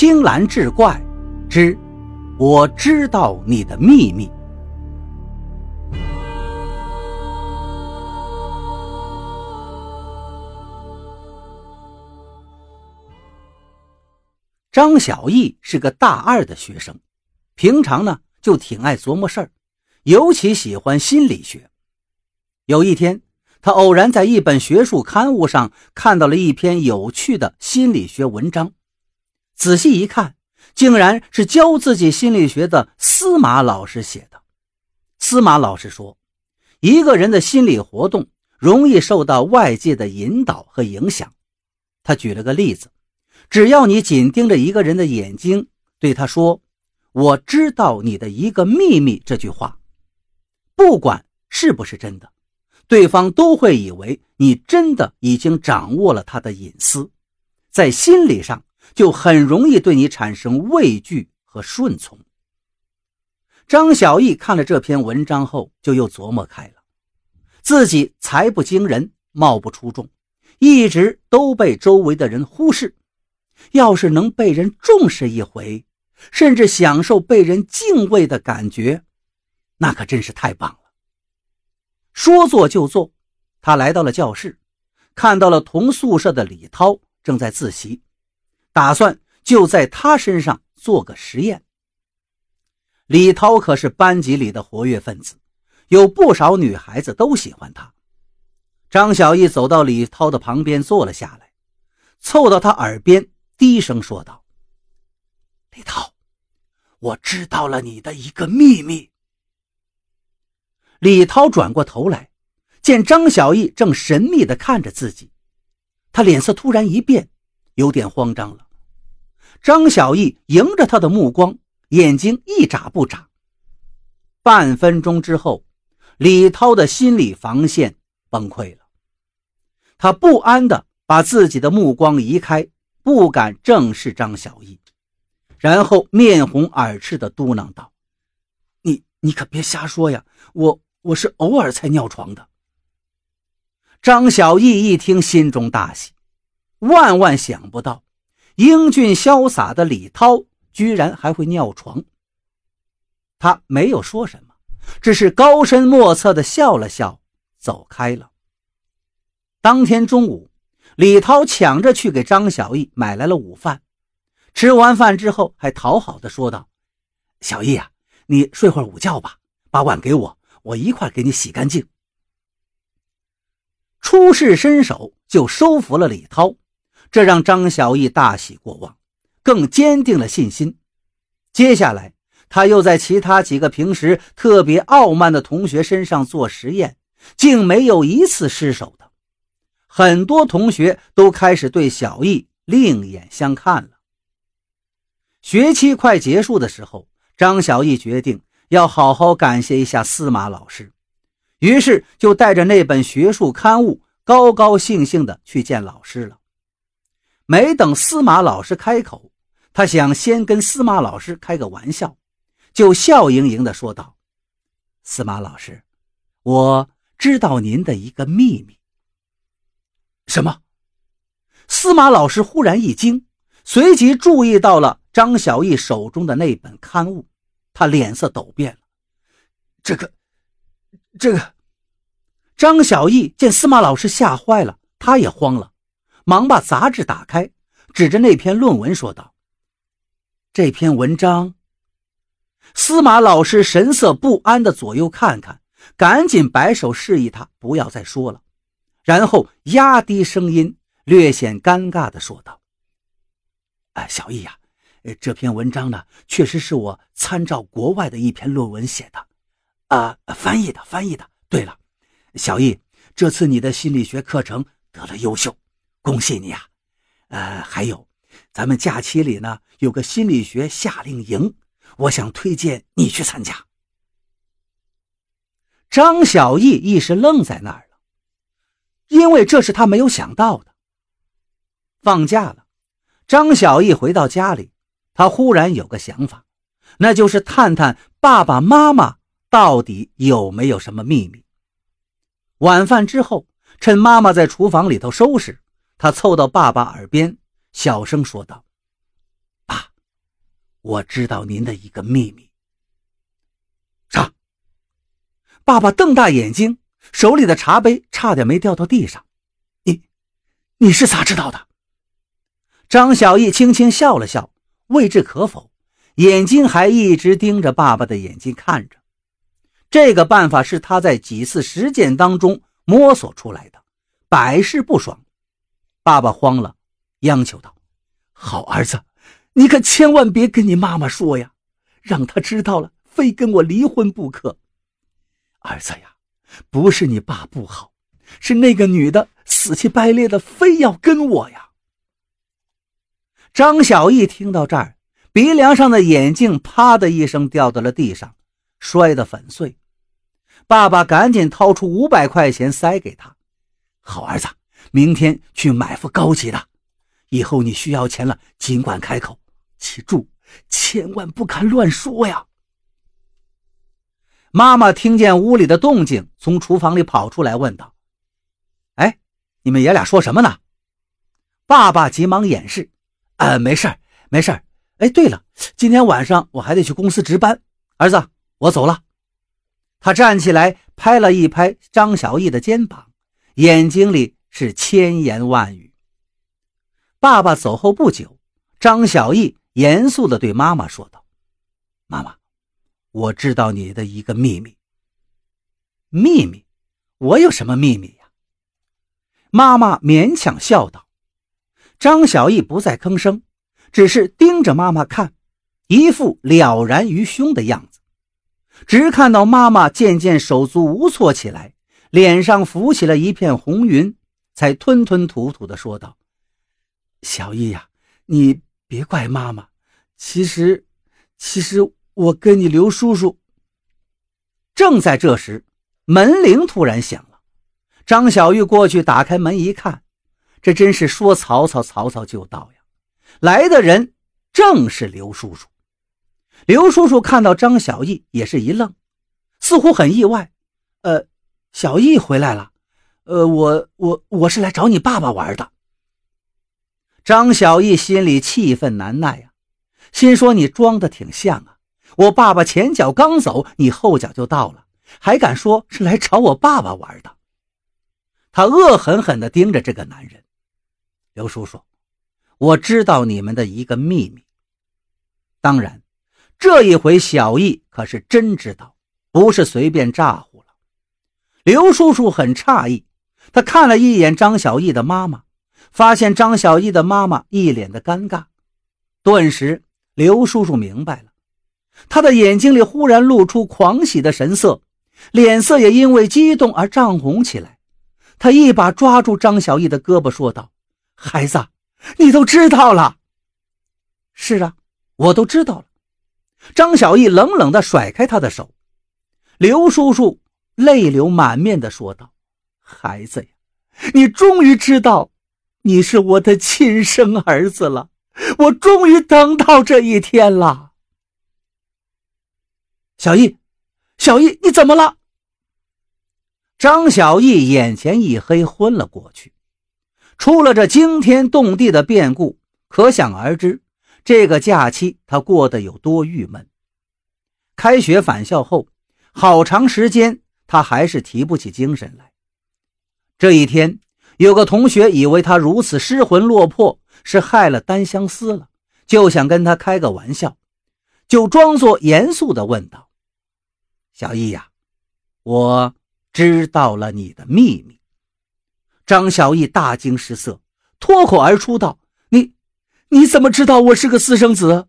青蓝志怪之，我知道你的秘密。张小艺是个大二的学生，平常呢就挺爱琢磨事儿，尤其喜欢心理学。有一天，他偶然在一本学术刊物上看到了一篇有趣的心理学文章。仔细一看，竟然是教自己心理学的司马老师写的。司马老师说，一个人的心理活动容易受到外界的引导和影响。他举了个例子：只要你紧盯着一个人的眼睛，对他说“我知道你的一个秘密”这句话，不管是不是真的，对方都会以为你真的已经掌握了他的隐私，在心理上。就很容易对你产生畏惧和顺从。张小艺看了这篇文章后，就又琢磨开了：自己才不惊人，貌不出众，一直都被周围的人忽视。要是能被人重视一回，甚至享受被人敬畏的感觉，那可真是太棒了。说做就做，他来到了教室，看到了同宿舍的李涛正在自习。打算就在他身上做个实验。李涛可是班级里的活跃分子，有不少女孩子都喜欢他。张小艺走到李涛的旁边坐了下来，凑到他耳边低声说道：“李涛，我知道了你的一个秘密。”李涛转过头来，见张小艺正神秘地看着自己，他脸色突然一变。有点慌张了，张小艺迎着他的目光，眼睛一眨不眨。半分钟之后，李涛的心理防线崩溃了，他不安地把自己的目光移开，不敢正视张小艺，然后面红耳赤地嘟囔道：“你你可别瞎说呀，我我是偶尔才尿床的。”张小艺一听，心中大喜。万万想不到，英俊潇洒的李涛居然还会尿床。他没有说什么，只是高深莫测地笑了笑，走开了。当天中午，李涛抢着去给张小艺买来了午饭。吃完饭之后，还讨好的说道：“小艺啊，你睡会儿午觉吧，把碗给我，我一块给你洗干净。”出示身手就收服了李涛。这让张小艺大喜过望，更坚定了信心。接下来，他又在其他几个平时特别傲慢的同学身上做实验，竟没有一次失手的。很多同学都开始对小艺另眼相看了。学期快结束的时候，张小艺决定要好好感谢一下司马老师，于是就带着那本学术刊物，高高兴兴地去见老师了。没等司马老师开口，他想先跟司马老师开个玩笑，就笑盈盈地说道：“司马老师，我知道您的一个秘密。”什么？司马老师忽然一惊，随即注意到了张小艺手中的那本刊物，他脸色陡变了。这个，这个，张小艺见司马老师吓坏了，他也慌了。忙把杂志打开，指着那篇论文说道：“这篇文章。”司马老师神色不安的左右看看，赶紧摆手示意他不要再说了，然后压低声音，略显尴尬的说道：“哎，小易呀，这篇文章呢，确实是我参照国外的一篇论文写的，啊，翻译的，翻译的。对了，小易，这次你的心理学课程得了优秀。”恭喜你啊！呃，还有，咱们假期里呢有个心理学夏令营，我想推荐你去参加。张小艺一时愣在那儿了，因为这是他没有想到的。放假了，张小艺回到家里，他忽然有个想法，那就是探探爸爸妈妈到底有没有什么秘密。晚饭之后，趁妈妈在厨房里头收拾。他凑到爸爸耳边，小声说道：“爸，我知道您的一个秘密。啥？爸爸瞪大眼睛，手里的茶杯差点没掉到地上。你，你是咋知道的？张小艺轻轻笑了笑，未置可否，眼睛还一直盯着爸爸的眼睛看着。这个办法是他在几次实践当中摸索出来的，百试不爽。爸爸慌了，央求道：“好儿子，你可千万别跟你妈妈说呀，让她知道了，非跟我离婚不可。儿子呀，不是你爸不好，是那个女的死乞白赖的非要跟我呀。”张小艺听到这儿，鼻梁上的眼镜啪的一声掉到了地上，摔得粉碎。爸爸赶紧掏出五百块钱塞给他，好儿子，明天去买副高级的。以后你需要钱了，尽管开口，记住，千万不敢乱说呀。妈妈听见屋里的动静，从厨房里跑出来，问道：“哎，你们爷俩说什么呢？”爸爸急忙掩饰：“呃，没事没事哎，对了，今天晚上我还得去公司值班，儿子，我走了。”他站起来，拍了一拍张小艺的肩膀，眼睛里是千言万语。爸爸走后不久，张小艺严肃地对妈妈说道：“妈妈，我知道你的一个秘密。秘密？我有什么秘密呀？”妈妈勉强笑道。张小艺不再吭声，只是盯着妈妈看，一副了然于胸的样子。只看到妈妈渐渐手足无措起来，脸上浮起了一片红云，才吞吞吐吐地说道：“小艺呀，你别怪妈妈。其实，其实我跟你刘叔叔……”正在这时，门铃突然响了。张小玉过去打开门一看，这真是说曹操，曹操就到呀！来的人正是刘叔叔。刘叔叔看到张小艺也是一愣，似乎很意外。呃，小艺回来了。呃，我我我是来找你爸爸玩的。张小艺心里气愤难耐呀，心说你装的挺像啊！我爸爸前脚刚走，你后脚就到了，还敢说是来找我爸爸玩的？他恶狠狠地盯着这个男人。刘叔叔，我知道你们的一个秘密，当然。这一回，小易可是真知道，不是随便咋呼了。刘叔叔很诧异，他看了一眼张小艺的妈妈，发现张小艺的妈妈一脸的尴尬。顿时，刘叔叔明白了，他的眼睛里忽然露出狂喜的神色，脸色也因为激动而涨红起来。他一把抓住张小艺的胳膊，说道：“孩子，你都知道了。”“是啊，我都知道了。”张小艺冷冷地甩开他的手，刘叔叔泪流满面地说道：“孩子呀，你终于知道，你是我的亲生儿子了，我终于等到这一天了。”小艺，小艺，你怎么了？张小艺眼前一黑，昏了过去。出了这惊天动地的变故，可想而知。这个假期他过得有多郁闷。开学返校后，好长时间他还是提不起精神来。这一天，有个同学以为他如此失魂落魄是害了单相思了，就想跟他开个玩笑，就装作严肃地问道：“小易呀，我知道了你的秘密。”张小艺大惊失色，脱口而出道。你你怎么知道我是个私生子？